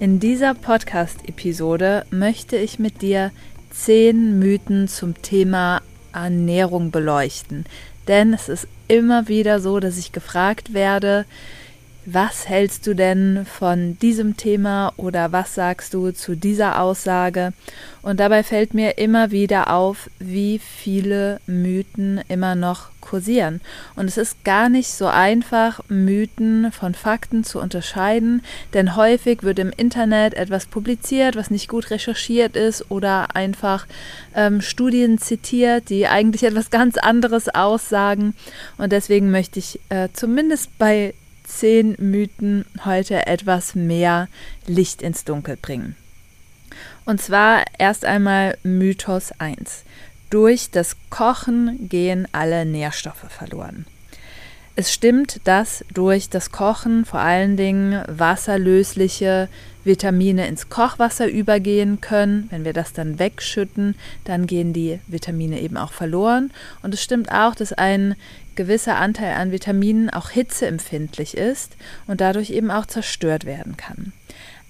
In dieser Podcast-Episode möchte ich mit dir zehn Mythen zum Thema Ernährung beleuchten. Denn es ist immer wieder so, dass ich gefragt werde, was hältst du denn von diesem Thema oder was sagst du zu dieser Aussage? Und dabei fällt mir immer wieder auf, wie viele Mythen immer noch kursieren. Und es ist gar nicht so einfach, Mythen von Fakten zu unterscheiden, denn häufig wird im Internet etwas publiziert, was nicht gut recherchiert ist oder einfach ähm, Studien zitiert, die eigentlich etwas ganz anderes aussagen. Und deswegen möchte ich äh, zumindest bei zehn Mythen heute etwas mehr Licht ins Dunkel bringen. Und zwar erst einmal Mythos 1. Durch das Kochen gehen alle Nährstoffe verloren. Es stimmt, dass durch das Kochen vor allen Dingen wasserlösliche Vitamine ins Kochwasser übergehen können. Wenn wir das dann wegschütten, dann gehen die Vitamine eben auch verloren. Und es stimmt auch, dass ein gewisser Anteil an Vitaminen auch hitzeempfindlich ist und dadurch eben auch zerstört werden kann.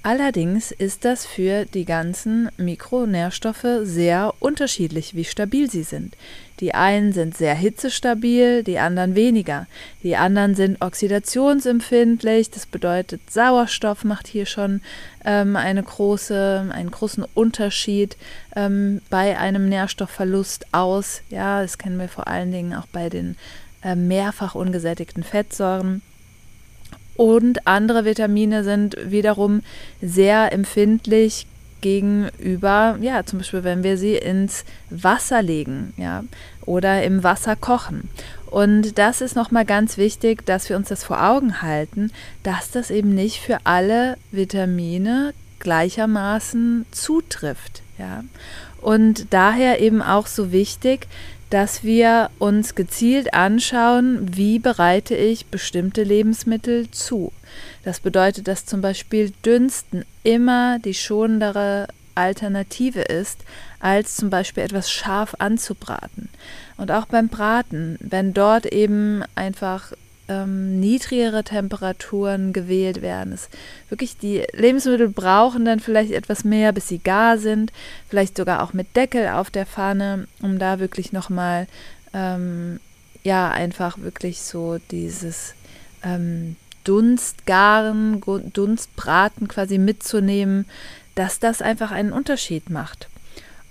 Allerdings ist das für die ganzen Mikronährstoffe sehr unterschiedlich, wie stabil sie sind. Die einen sind sehr hitzestabil, die anderen weniger. Die anderen sind oxidationsempfindlich, das bedeutet Sauerstoff macht hier schon ähm, eine große, einen großen Unterschied ähm, bei einem Nährstoffverlust aus. Ja, das kennen wir vor allen Dingen auch bei den mehrfach ungesättigten Fettsäuren. Und andere Vitamine sind wiederum sehr empfindlich gegenüber, ja, zum Beispiel, wenn wir sie ins Wasser legen, ja, oder im Wasser kochen. Und das ist nochmal ganz wichtig, dass wir uns das vor Augen halten, dass das eben nicht für alle Vitamine gleichermaßen zutrifft, ja. Und daher eben auch so wichtig, dass wir uns gezielt anschauen, wie bereite ich bestimmte Lebensmittel zu. Das bedeutet, dass zum Beispiel Dünsten immer die schonendere Alternative ist, als zum Beispiel etwas scharf anzubraten. Und auch beim Braten, wenn dort eben einfach ähm, niedrigere Temperaturen gewählt werden. Es wirklich die Lebensmittel brauchen dann vielleicht etwas mehr, bis sie gar sind, vielleicht sogar auch mit Deckel auf der Pfanne, um da wirklich nochmal ähm, ja einfach wirklich so dieses ähm, Dunstgaren, Dunstbraten quasi mitzunehmen, dass das einfach einen Unterschied macht.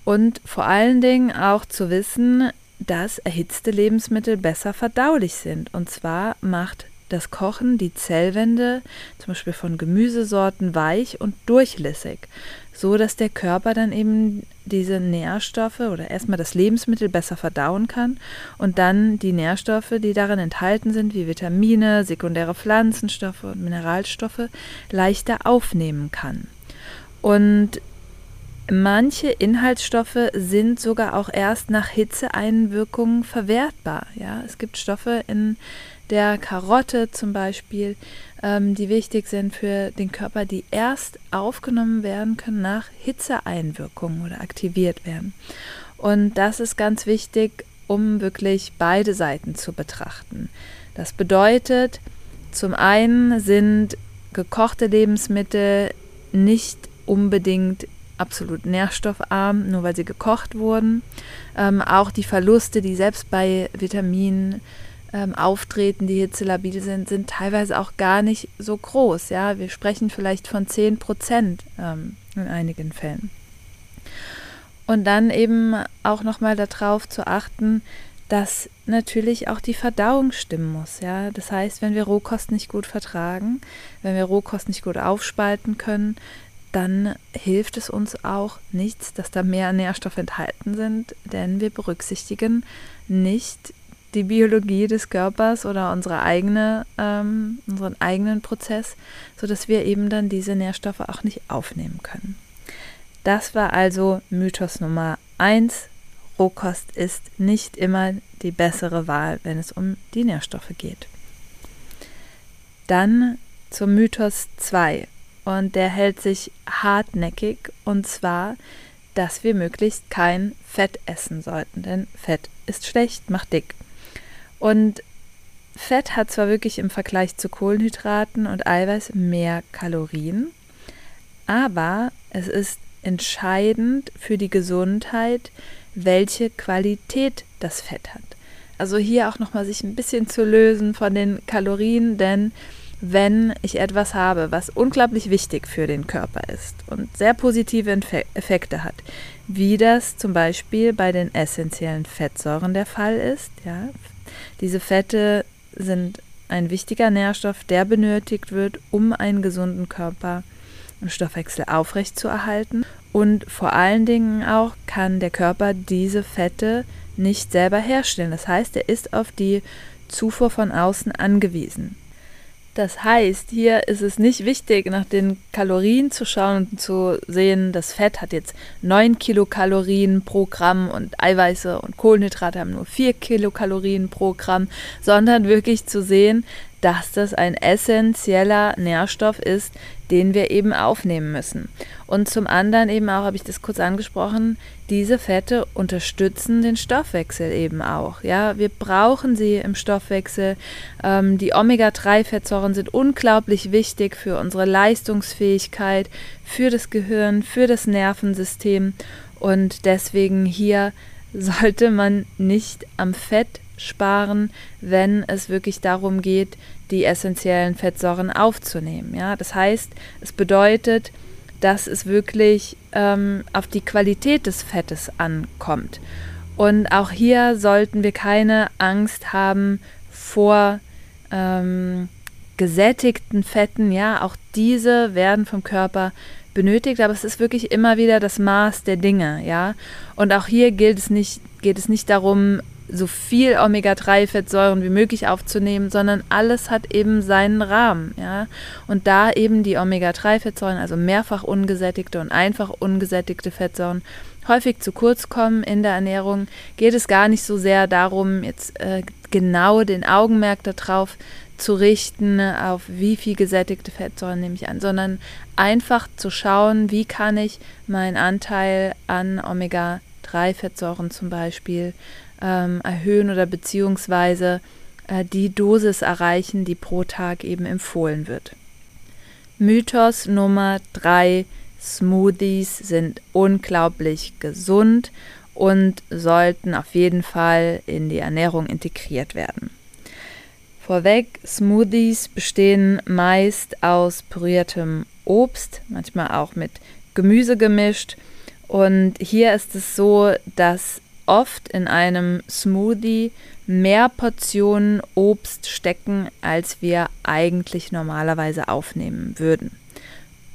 Und vor allen Dingen auch zu wissen, dass erhitzte Lebensmittel besser verdaulich sind. Und zwar macht das Kochen die Zellwände zum Beispiel von Gemüsesorten weich und durchlässig, so dass der Körper dann eben diese Nährstoffe oder erstmal das Lebensmittel besser verdauen kann und dann die Nährstoffe, die darin enthalten sind, wie Vitamine, sekundäre Pflanzenstoffe und Mineralstoffe, leichter aufnehmen kann. Und Manche Inhaltsstoffe sind sogar auch erst nach Hitzeeinwirkungen verwertbar. Ja, es gibt Stoffe in der Karotte zum Beispiel, ähm, die wichtig sind für den Körper, die erst aufgenommen werden können nach Hitzeeinwirkungen oder aktiviert werden. Und das ist ganz wichtig, um wirklich beide Seiten zu betrachten. Das bedeutet, zum einen sind gekochte Lebensmittel nicht unbedingt absolut nährstoffarm, nur weil sie gekocht wurden. Ähm, auch die Verluste, die selbst bei Vitaminen ähm, auftreten, die hitzelabil sind, sind teilweise auch gar nicht so groß. Ja, wir sprechen vielleicht von 10 Prozent ähm, in einigen Fällen. Und dann eben auch nochmal darauf zu achten, dass natürlich auch die Verdauung stimmen muss. Ja? Das heißt, wenn wir Rohkost nicht gut vertragen, wenn wir Rohkost nicht gut aufspalten können, dann hilft es uns auch nichts, dass da mehr Nährstoffe enthalten sind, denn wir berücksichtigen nicht die Biologie des Körpers oder unsere eigene, ähm, unseren eigenen Prozess, sodass wir eben dann diese Nährstoffe auch nicht aufnehmen können. Das war also Mythos Nummer 1. Rohkost ist nicht immer die bessere Wahl, wenn es um die Nährstoffe geht. Dann zum Mythos 2 und der hält sich hartnäckig und zwar, dass wir möglichst kein Fett essen sollten, denn Fett ist schlecht, macht dick. Und Fett hat zwar wirklich im Vergleich zu Kohlenhydraten und Eiweiß mehr Kalorien, aber es ist entscheidend für die Gesundheit, welche Qualität das Fett hat. Also hier auch nochmal sich ein bisschen zu lösen von den Kalorien, denn wenn ich etwas habe, was unglaublich wichtig für den Körper ist und sehr positive Effekte hat, wie das zum Beispiel bei den essentiellen Fettsäuren der Fall ist. Ja. Diese Fette sind ein wichtiger Nährstoff, der benötigt wird, um einen gesunden Körper und Stoffwechsel aufrechtzuerhalten. Und vor allen Dingen auch kann der Körper diese Fette nicht selber herstellen. Das heißt, er ist auf die Zufuhr von außen angewiesen. Das heißt, hier ist es nicht wichtig, nach den Kalorien zu schauen und zu sehen, das Fett hat jetzt 9 Kilokalorien pro Gramm und Eiweiße und Kohlenhydrate haben nur 4 Kilokalorien pro Gramm, sondern wirklich zu sehen, dass das ein essentieller Nährstoff ist, den wir eben aufnehmen müssen. Und zum anderen eben auch, habe ich das kurz angesprochen, diese Fette unterstützen den Stoffwechsel eben auch. Ja, wir brauchen sie im Stoffwechsel. Ähm, die Omega-3-Fettsäuren sind unglaublich wichtig für unsere Leistungsfähigkeit, für das Gehirn, für das Nervensystem. Und deswegen hier sollte man nicht am Fett sparen, wenn es wirklich darum geht, die essentiellen Fettsäuren aufzunehmen. Ja, das heißt, es bedeutet, dass es wirklich ähm, auf die Qualität des Fettes ankommt. Und auch hier sollten wir keine Angst haben vor ähm, gesättigten Fetten. Ja, auch diese werden vom Körper benötigt, aber es ist wirklich immer wieder das Maß der Dinge. Ja, und auch hier gilt es nicht, geht es nicht darum, so viel Omega-3-Fettsäuren wie möglich aufzunehmen, sondern alles hat eben seinen Rahmen, ja. Und da eben die Omega-3-Fettsäuren, also mehrfach ungesättigte und einfach ungesättigte Fettsäuren, häufig zu kurz kommen in der Ernährung, geht es gar nicht so sehr darum, jetzt äh, genau den Augenmerk darauf zu richten, auf wie viel gesättigte Fettsäuren nehme ich an, sondern einfach zu schauen, wie kann ich meinen Anteil an Omega-3-Fettsäuren zum Beispiel ähm, erhöhen oder beziehungsweise äh, die Dosis erreichen, die pro Tag eben empfohlen wird. Mythos Nummer drei: Smoothies sind unglaublich gesund und sollten auf jeden Fall in die Ernährung integriert werden. Vorweg, Smoothies bestehen meist aus püriertem Obst, manchmal auch mit Gemüse gemischt. Und hier ist es so, dass oft in einem Smoothie mehr Portionen Obst stecken, als wir eigentlich normalerweise aufnehmen würden.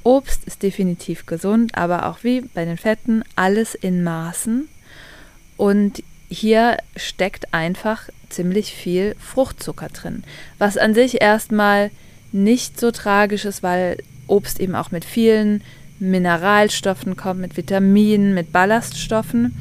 Obst ist definitiv gesund, aber auch wie bei den Fetten alles in Maßen. Und hier steckt einfach ziemlich viel Fruchtzucker drin, was an sich erstmal nicht so tragisch ist, weil Obst eben auch mit vielen Mineralstoffen kommt, mit Vitaminen, mit Ballaststoffen.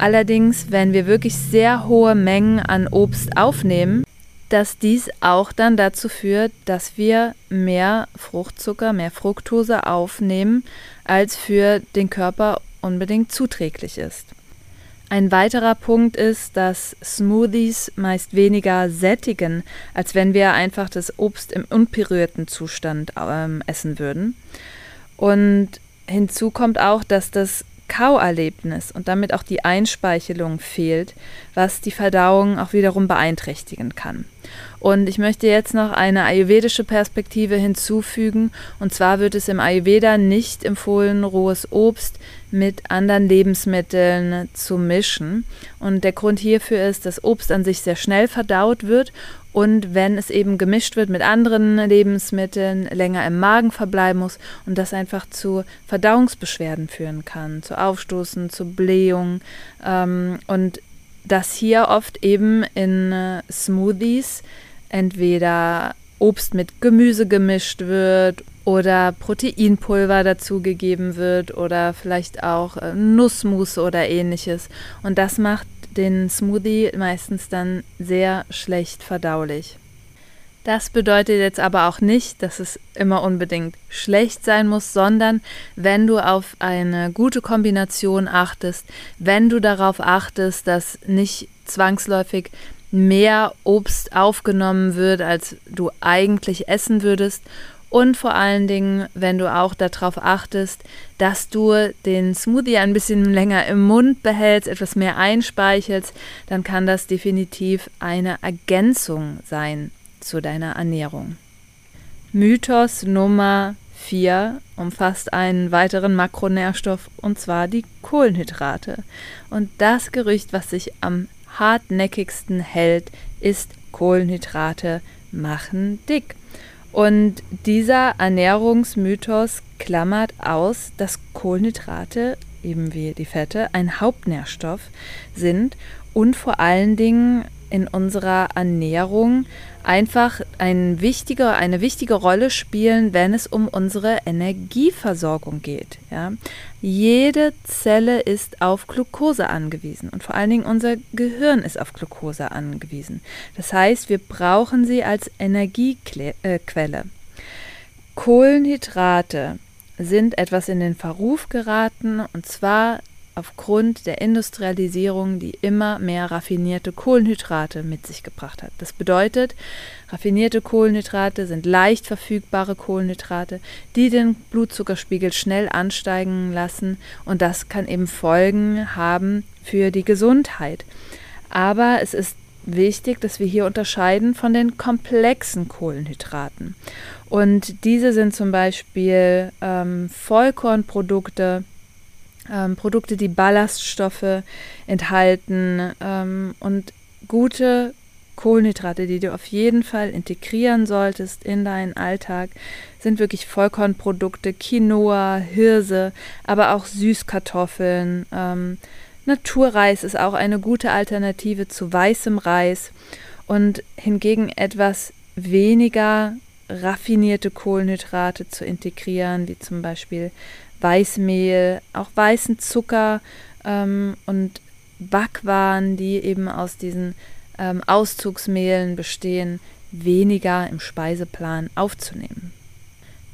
Allerdings, wenn wir wirklich sehr hohe Mengen an Obst aufnehmen, dass dies auch dann dazu führt, dass wir mehr Fruchtzucker, mehr Fructose aufnehmen, als für den Körper unbedingt zuträglich ist. Ein weiterer Punkt ist, dass Smoothies meist weniger sättigen, als wenn wir einfach das Obst im unberührten Zustand ähm, essen würden. Und hinzu kommt auch, dass das Kauerlebnis und damit auch die Einspeichelung fehlt, was die Verdauung auch wiederum beeinträchtigen kann. Und ich möchte jetzt noch eine ayurvedische Perspektive hinzufügen. Und zwar wird es im Ayurveda nicht empfohlen, rohes Obst mit anderen Lebensmitteln zu mischen. Und der Grund hierfür ist, dass Obst an sich sehr schnell verdaut wird und wenn es eben gemischt wird mit anderen Lebensmitteln, länger im Magen verbleiben muss und das einfach zu Verdauungsbeschwerden führen kann, zu Aufstoßen, zu Blähung. Ähm, und dass hier oft eben in äh, Smoothies entweder Obst mit Gemüse gemischt wird oder Proteinpulver dazugegeben wird oder vielleicht auch äh, Nussmus oder ähnliches. Und das macht den Smoothie meistens dann sehr schlecht verdaulich. Das bedeutet jetzt aber auch nicht, dass es immer unbedingt schlecht sein muss, sondern wenn du auf eine gute Kombination achtest, wenn du darauf achtest, dass nicht zwangsläufig mehr Obst aufgenommen wird, als du eigentlich essen würdest und vor allen Dingen, wenn du auch darauf achtest, dass du den Smoothie ein bisschen länger im Mund behältst, etwas mehr einspeichelst, dann kann das definitiv eine Ergänzung sein zu deiner Ernährung. Mythos Nummer 4 umfasst einen weiteren Makronährstoff und zwar die Kohlenhydrate. Und das Gerücht, was sich am hartnäckigsten hält, ist Kohlenhydrate machen dick. Und dieser Ernährungsmythos klammert aus, dass Kohlenhydrate, eben wie die Fette, ein Hauptnährstoff sind und vor allen Dingen in unserer Ernährung einfach ein wichtiger, eine wichtige Rolle spielen, wenn es um unsere Energieversorgung geht. Ja. Jede Zelle ist auf Glucose angewiesen und vor allen Dingen unser Gehirn ist auf Glucose angewiesen. Das heißt, wir brauchen sie als Energiequelle. Kohlenhydrate sind etwas in den Verruf geraten und zwar aufgrund der Industrialisierung, die immer mehr raffinierte Kohlenhydrate mit sich gebracht hat. Das bedeutet, raffinierte Kohlenhydrate sind leicht verfügbare Kohlenhydrate, die den Blutzuckerspiegel schnell ansteigen lassen und das kann eben Folgen haben für die Gesundheit. Aber es ist wichtig, dass wir hier unterscheiden von den komplexen Kohlenhydraten. Und diese sind zum Beispiel ähm, Vollkornprodukte, ähm, Produkte, die Ballaststoffe enthalten ähm, und gute Kohlenhydrate, die du auf jeden Fall integrieren solltest in deinen Alltag, sind wirklich Vollkornprodukte, Quinoa, Hirse, aber auch Süßkartoffeln. Ähm, Naturreis ist auch eine gute Alternative zu weißem Reis und hingegen etwas weniger raffinierte Kohlenhydrate zu integrieren, wie zum Beispiel Weißmehl, auch weißen Zucker ähm, und Backwaren, die eben aus diesen ähm, Auszugsmehlen bestehen, weniger im Speiseplan aufzunehmen.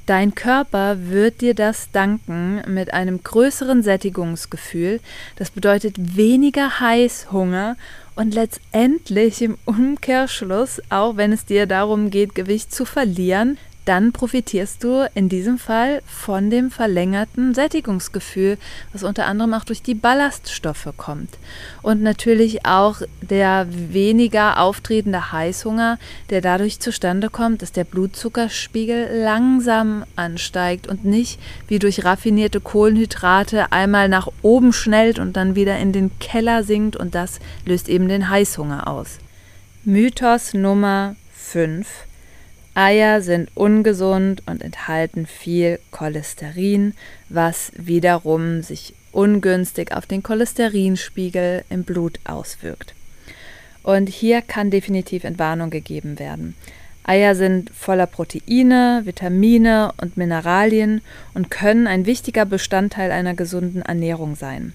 Dein Körper wird dir das danken mit einem größeren Sättigungsgefühl. Das bedeutet weniger Heißhunger und letztendlich im Umkehrschluss, auch wenn es dir darum geht, Gewicht zu verlieren, dann profitierst du in diesem Fall von dem verlängerten Sättigungsgefühl, was unter anderem auch durch die Ballaststoffe kommt. Und natürlich auch der weniger auftretende Heißhunger, der dadurch zustande kommt, dass der Blutzuckerspiegel langsam ansteigt und nicht wie durch raffinierte Kohlenhydrate einmal nach oben schnellt und dann wieder in den Keller sinkt und das löst eben den Heißhunger aus. Mythos Nummer 5 Eier sind ungesund und enthalten viel Cholesterin, was wiederum sich ungünstig auf den Cholesterinspiegel im Blut auswirkt. Und hier kann definitiv Entwarnung gegeben werden. Eier sind voller Proteine, Vitamine und Mineralien und können ein wichtiger Bestandteil einer gesunden Ernährung sein.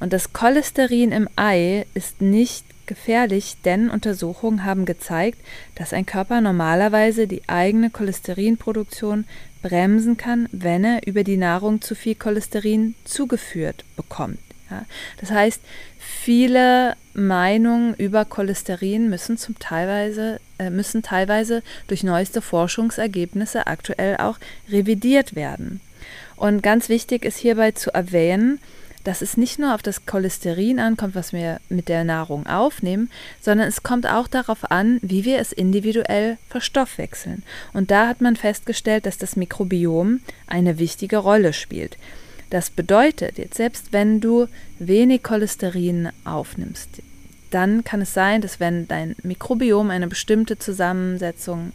Und das Cholesterin im Ei ist nicht gefährlich, denn Untersuchungen haben gezeigt, dass ein Körper normalerweise die eigene Cholesterinproduktion bremsen kann, wenn er über die Nahrung zu viel Cholesterin zugeführt bekommt. Ja, das heißt, viele Meinungen über Cholesterin müssen zum teilweise äh, müssen teilweise durch neueste Forschungsergebnisse aktuell auch revidiert werden. Und ganz wichtig ist hierbei zu erwähnen, dass es nicht nur auf das Cholesterin ankommt, was wir mit der Nahrung aufnehmen, sondern es kommt auch darauf an, wie wir es individuell verstoffwechseln. Und da hat man festgestellt, dass das Mikrobiom eine wichtige Rolle spielt. Das bedeutet, jetzt selbst wenn du wenig Cholesterin aufnimmst, dann kann es sein, dass wenn dein Mikrobiom eine bestimmte Zusammensetzung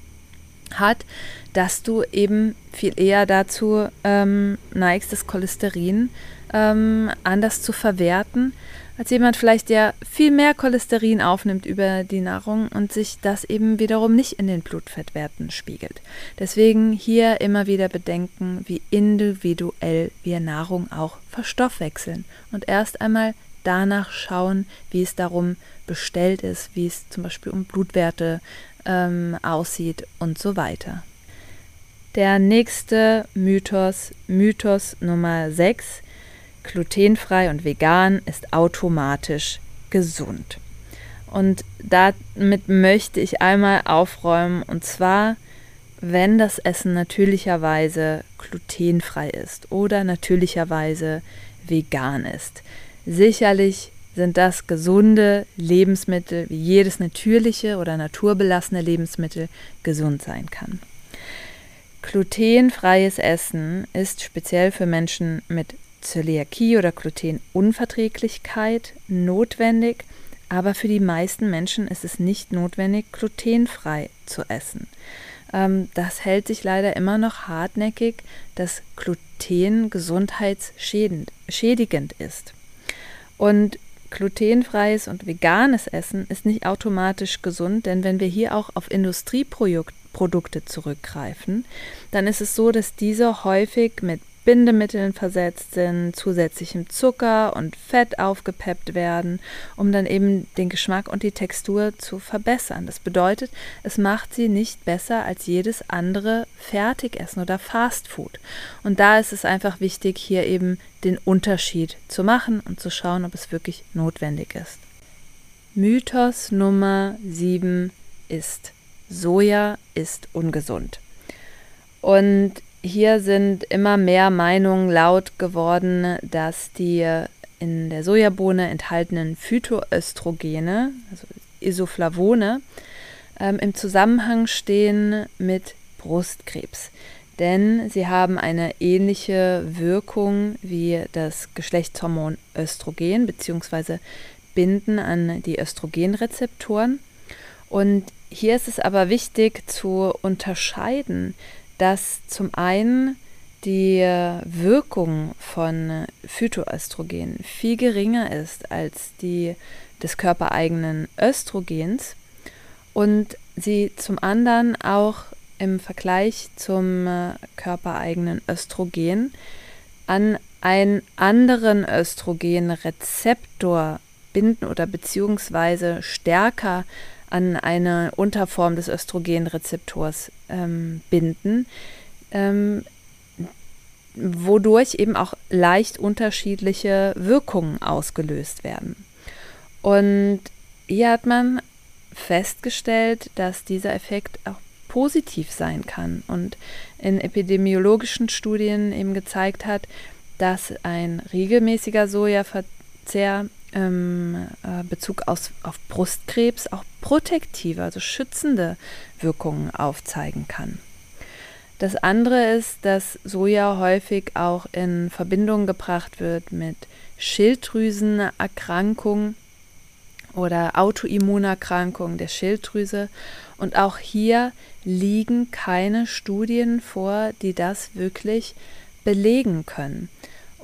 hat, dass du eben viel eher dazu ähm, neigst, das Cholesterin ähm, anders zu verwerten, als jemand vielleicht, der viel mehr Cholesterin aufnimmt über die Nahrung und sich das eben wiederum nicht in den Blutfettwerten spiegelt. Deswegen hier immer wieder bedenken, wie individuell wir Nahrung auch verstoffwechseln und erst einmal danach schauen, wie es darum bestellt ist, wie es zum Beispiel um Blutwerte ähm, aussieht und so weiter. Der nächste Mythos, Mythos Nummer 6, glutenfrei und vegan ist automatisch gesund. Und damit möchte ich einmal aufräumen, und zwar, wenn das Essen natürlicherweise glutenfrei ist oder natürlicherweise vegan ist. Sicherlich sind das gesunde Lebensmittel, wie jedes natürliche oder naturbelassene Lebensmittel gesund sein kann. Glutenfreies Essen ist speziell für Menschen mit Zöliakie oder Glutenunverträglichkeit notwendig, aber für die meisten Menschen ist es nicht notwendig, glutenfrei zu essen. Ähm, das hält sich leider immer noch hartnäckig, dass Gluten gesundheitsschädigend ist. Und glutenfreies und veganes Essen ist nicht automatisch gesund, denn wenn wir hier auch auf Industrieprodukte zurückgreifen, dann ist es so, dass diese häufig mit Bindemitteln versetzt sind, zusätzlichem Zucker und Fett aufgepeppt werden, um dann eben den Geschmack und die Textur zu verbessern. Das bedeutet, es macht sie nicht besser als jedes andere Fertigessen oder Fastfood. Und da ist es einfach wichtig, hier eben den Unterschied zu machen und zu schauen, ob es wirklich notwendig ist. Mythos Nummer 7 ist, Soja ist ungesund. Und hier sind immer mehr Meinungen laut geworden, dass die in der Sojabohne enthaltenen Phytoöstrogene, also Isoflavone, ähm, im Zusammenhang stehen mit Brustkrebs. Denn sie haben eine ähnliche Wirkung wie das Geschlechtshormon Östrogen bzw. binden an die Östrogenrezeptoren. Und hier ist es aber wichtig zu unterscheiden dass zum einen die Wirkung von Phytoöstrogen viel geringer ist als die des körpereigenen Östrogens und sie zum anderen auch im Vergleich zum körpereigenen Östrogen an einen anderen Östrogenrezeptor binden oder beziehungsweise stärker an eine Unterform des Östrogenrezeptors ähm, binden, ähm, wodurch eben auch leicht unterschiedliche Wirkungen ausgelöst werden. Und hier hat man festgestellt, dass dieser Effekt auch positiv sein kann und in epidemiologischen Studien eben gezeigt hat, dass ein regelmäßiger Sojaverzehr im äh, Bezug aus, auf Brustkrebs auch protektive, also schützende Wirkungen aufzeigen kann. Das andere ist, dass Soja häufig auch in Verbindung gebracht wird mit Schilddrüsenerkrankungen oder Autoimmunerkrankungen der Schilddrüse. Und auch hier liegen keine Studien vor, die das wirklich belegen können.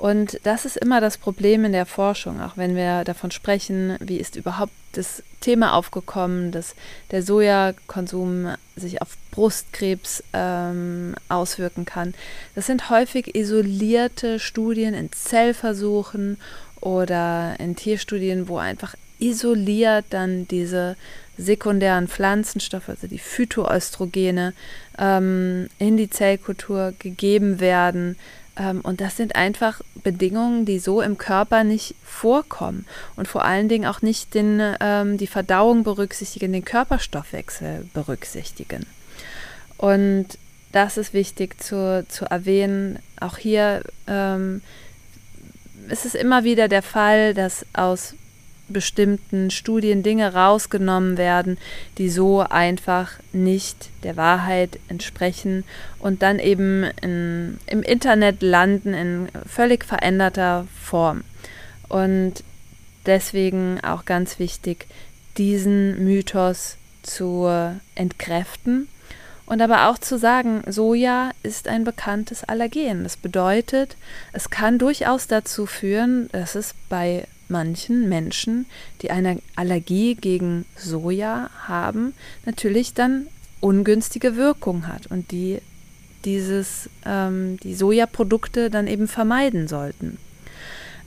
Und das ist immer das Problem in der Forschung, auch wenn wir davon sprechen, wie ist überhaupt das Thema aufgekommen, dass der Sojakonsum sich auf Brustkrebs ähm, auswirken kann. Das sind häufig isolierte Studien in Zellversuchen oder in Tierstudien, wo einfach isoliert dann diese sekundären Pflanzenstoffe, also die Phytoöstrogene, ähm, in die Zellkultur gegeben werden und das sind einfach Bedingungen, die so im Körper nicht vorkommen und vor allen Dingen auch nicht den, ähm, die Verdauung berücksichtigen, den Körperstoffwechsel berücksichtigen. Und das ist wichtig zu, zu erwähnen. Auch hier ähm, ist es immer wieder der Fall, dass aus bestimmten Studien Dinge rausgenommen werden, die so einfach nicht der Wahrheit entsprechen und dann eben in, im Internet landen in völlig veränderter Form. Und deswegen auch ganz wichtig, diesen Mythos zu entkräften und aber auch zu sagen, Soja ist ein bekanntes Allergen. Das bedeutet, es kann durchaus dazu führen, dass es bei manchen Menschen, die eine Allergie gegen Soja haben, natürlich dann ungünstige Wirkung hat und die dieses, ähm, die Sojaprodukte dann eben vermeiden sollten.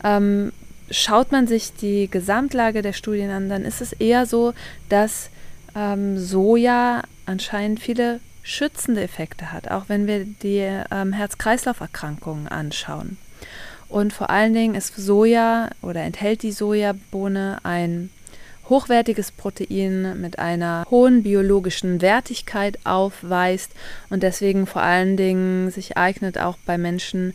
Ähm, schaut man sich die Gesamtlage der Studien an, dann ist es eher so, dass ähm, Soja anscheinend viele schützende Effekte hat, auch wenn wir die ähm, Herz-Kreislauf-Erkrankungen anschauen. Und vor allen Dingen ist Soja oder enthält die Sojabohne ein hochwertiges Protein mit einer hohen biologischen Wertigkeit aufweist und deswegen vor allen Dingen sich eignet auch bei Menschen,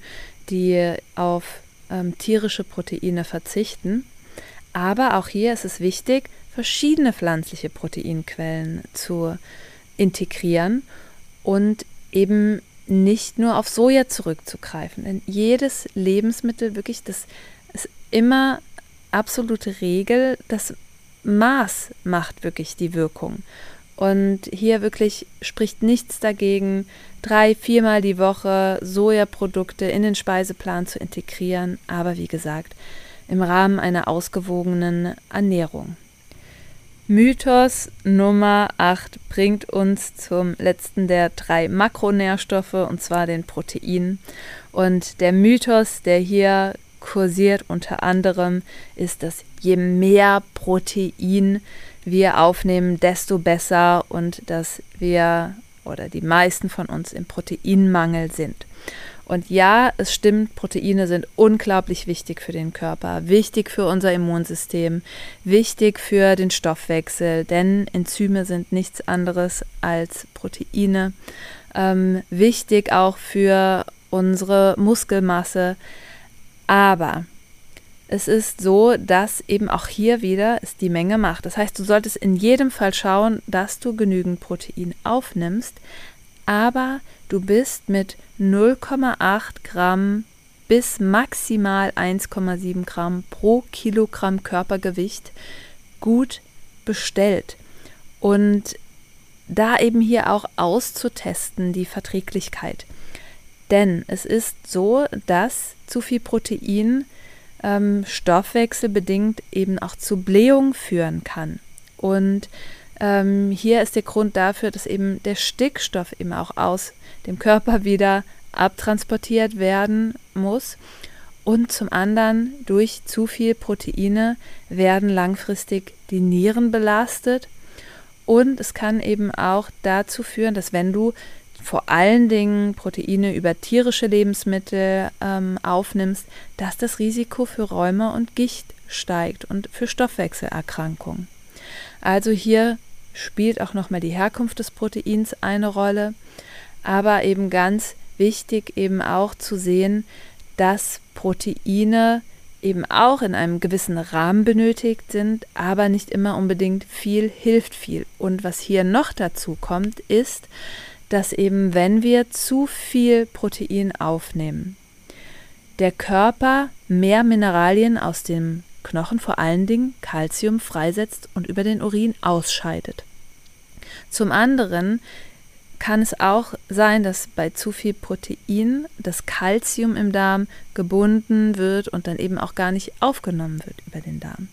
die auf ähm, tierische Proteine verzichten. Aber auch hier ist es wichtig, verschiedene pflanzliche Proteinquellen zu integrieren und eben nicht nur auf Soja zurückzugreifen. Denn jedes Lebensmittel, wirklich, das ist immer absolute Regel, das Maß macht wirklich die Wirkung. Und hier wirklich spricht nichts dagegen, drei, viermal die Woche Sojaprodukte in den Speiseplan zu integrieren, aber wie gesagt, im Rahmen einer ausgewogenen Ernährung. Mythos Nummer 8 bringt uns zum letzten der drei Makronährstoffe, und zwar den Proteinen. Und der Mythos, der hier kursiert unter anderem, ist, dass je mehr Protein wir aufnehmen, desto besser und dass wir oder die meisten von uns im Proteinmangel sind. Und ja, es stimmt, Proteine sind unglaublich wichtig für den Körper, wichtig für unser Immunsystem, wichtig für den Stoffwechsel, denn Enzyme sind nichts anderes als Proteine. Ähm, wichtig auch für unsere Muskelmasse. Aber es ist so, dass eben auch hier wieder es die Menge macht. Das heißt, du solltest in jedem Fall schauen, dass du genügend Protein aufnimmst, aber du bist mit 0,8 Gramm bis maximal 1,7 Gramm pro Kilogramm Körpergewicht gut bestellt. Und da eben hier auch auszutesten, die Verträglichkeit. Denn es ist so, dass zu viel Protein ähm, stoffwechselbedingt eben auch zu Blähung führen kann. Und ähm, hier ist der Grund dafür, dass eben der Stickstoff eben auch aus dem Körper wieder abtransportiert werden muss. Und zum anderen durch zu viel Proteine werden langfristig die Nieren belastet. Und es kann eben auch dazu führen, dass wenn du vor allen Dingen Proteine über tierische Lebensmittel ähm, aufnimmst, dass das Risiko für Rheuma und Gicht steigt und für Stoffwechselerkrankungen. Also hier spielt auch nochmal die Herkunft des Proteins eine Rolle, aber eben ganz wichtig eben auch zu sehen, dass Proteine eben auch in einem gewissen Rahmen benötigt sind, aber nicht immer unbedingt viel hilft viel. Und was hier noch dazu kommt, ist, dass eben wenn wir zu viel Protein aufnehmen, der Körper mehr Mineralien aus dem Knochen, vor allen Dingen Kalzium, freisetzt und über den Urin ausscheidet. Zum anderen kann es auch sein, dass bei zu viel Protein das Kalzium im Darm gebunden wird und dann eben auch gar nicht aufgenommen wird über den Darm.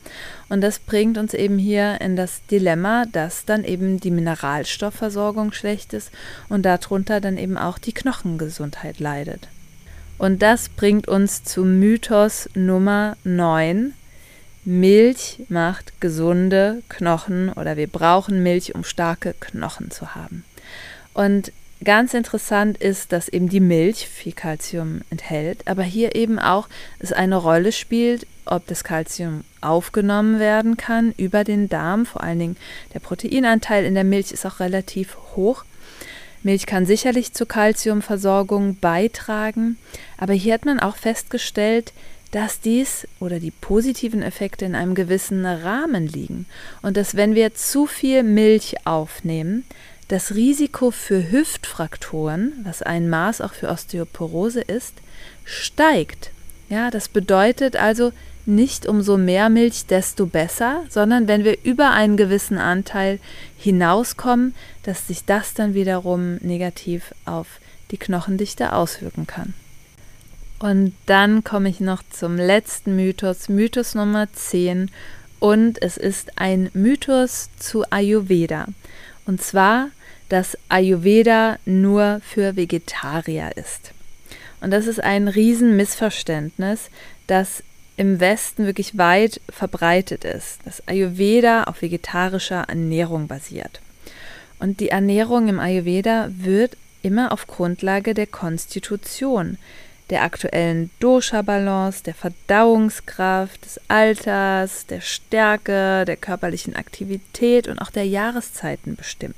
Und das bringt uns eben hier in das Dilemma, dass dann eben die Mineralstoffversorgung schlecht ist und darunter dann eben auch die Knochengesundheit leidet. Und das bringt uns zu Mythos Nummer 9. Milch macht gesunde Knochen oder wir brauchen Milch, um starke Knochen zu haben. Und ganz interessant ist, dass eben die Milch viel Kalzium enthält, aber hier eben auch es eine Rolle spielt, ob das Kalzium aufgenommen werden kann über den Darm. Vor allen Dingen der Proteinanteil in der Milch ist auch relativ hoch. Milch kann sicherlich zur Kalziumversorgung beitragen, aber hier hat man auch festgestellt, dass dies oder die positiven Effekte in einem gewissen Rahmen liegen und dass wenn wir zu viel Milch aufnehmen, das Risiko für Hüftfrakturen, was ein Maß auch für Osteoporose ist, steigt. Ja, das bedeutet also nicht umso mehr Milch, desto besser, sondern wenn wir über einen gewissen Anteil hinauskommen, dass sich das dann wiederum negativ auf die Knochendichte auswirken kann. Und dann komme ich noch zum letzten Mythos, Mythos Nummer 10. Und es ist ein Mythos zu Ayurveda. Und zwar, dass Ayurveda nur für Vegetarier ist. Und das ist ein Riesenmissverständnis, das im Westen wirklich weit verbreitet ist, dass Ayurveda auf vegetarischer Ernährung basiert. Und die Ernährung im Ayurveda wird immer auf Grundlage der Konstitution, der aktuellen Dosha-Balance, der Verdauungskraft, des Alters, der Stärke, der körperlichen Aktivität und auch der Jahreszeiten bestimmt.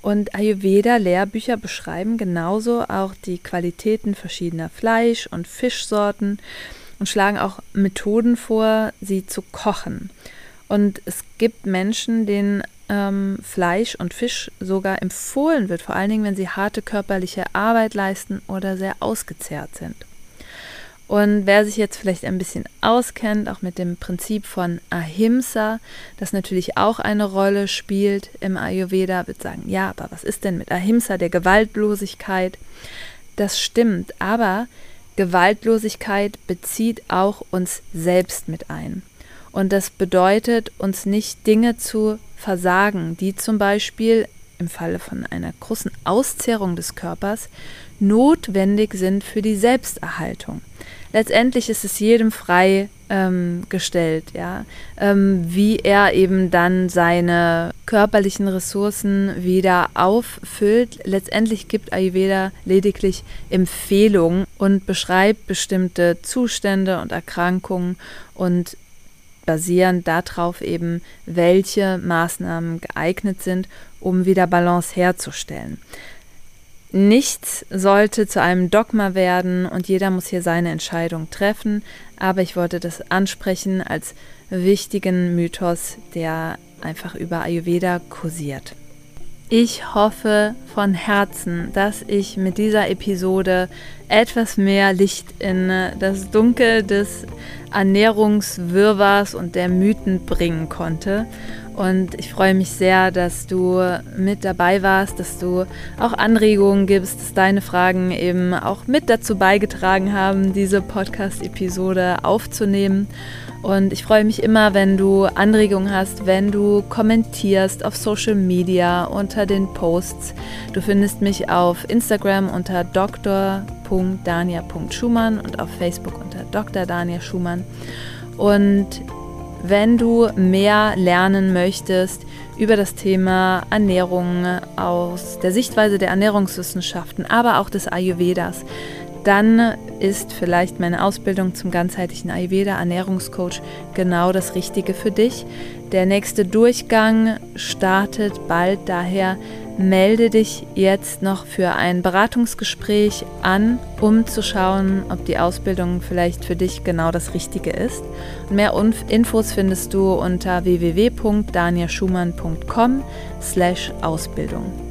Und Ayurveda-Lehrbücher beschreiben genauso auch die Qualitäten verschiedener Fleisch- und Fischsorten und schlagen auch Methoden vor, sie zu kochen. Und es gibt Menschen, denen ähm, Fleisch und Fisch sogar empfohlen wird, vor allen Dingen, wenn sie harte körperliche Arbeit leisten oder sehr ausgezehrt sind. Und wer sich jetzt vielleicht ein bisschen auskennt, auch mit dem Prinzip von Ahimsa, das natürlich auch eine Rolle spielt im Ayurveda, wird sagen, ja, aber was ist denn mit Ahimsa, der Gewaltlosigkeit? Das stimmt, aber Gewaltlosigkeit bezieht auch uns selbst mit ein. Und das bedeutet, uns nicht Dinge zu versagen, die zum Beispiel im Falle von einer großen Auszehrung des Körpers notwendig sind für die Selbsterhaltung letztendlich ist es jedem frei ähm, gestellt, ja, ähm, wie er eben dann seine körperlichen Ressourcen wieder auffüllt. Letztendlich gibt Ayurveda lediglich Empfehlungen und beschreibt bestimmte Zustände und Erkrankungen und basierend darauf eben, welche Maßnahmen geeignet sind, um wieder Balance herzustellen. Nichts sollte zu einem Dogma werden und jeder muss hier seine Entscheidung treffen, aber ich wollte das ansprechen als wichtigen Mythos, der einfach über Ayurveda kursiert. Ich hoffe von Herzen, dass ich mit dieser Episode etwas mehr Licht in das Dunkel des Ernährungswirrwarrs und der Mythen bringen konnte und ich freue mich sehr, dass du mit dabei warst, dass du auch Anregungen gibst, dass deine Fragen eben auch mit dazu beigetragen haben, diese Podcast-Episode aufzunehmen. Und ich freue mich immer, wenn du Anregungen hast, wenn du kommentierst auf Social Media unter den Posts. Du findest mich auf Instagram unter dr.dania.schumann und auf Facebook unter Dr. Dania Schumann. Und wenn du mehr lernen möchtest über das Thema Ernährung aus der Sichtweise der Ernährungswissenschaften, aber auch des Ayurvedas, dann ist vielleicht meine Ausbildung zum ganzheitlichen Ayurveda Ernährungscoach genau das Richtige für dich. Der nächste Durchgang startet bald, daher melde dich jetzt noch für ein Beratungsgespräch an, um zu schauen, ob die Ausbildung vielleicht für dich genau das Richtige ist. mehr Infos findest du unter www.daniaschumann.com/ausbildung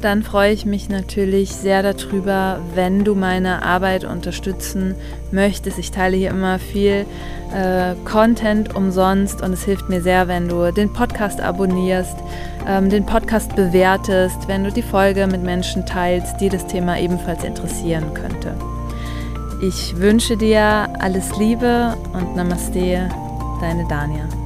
dann freue ich mich natürlich sehr darüber, wenn du meine Arbeit unterstützen möchtest. Ich teile hier immer viel äh, Content umsonst und es hilft mir sehr, wenn du den Podcast abonnierst, ähm, den Podcast bewertest, wenn du die Folge mit Menschen teilst, die das Thema ebenfalls interessieren könnte. Ich wünsche dir alles Liebe und Namaste, deine Dania.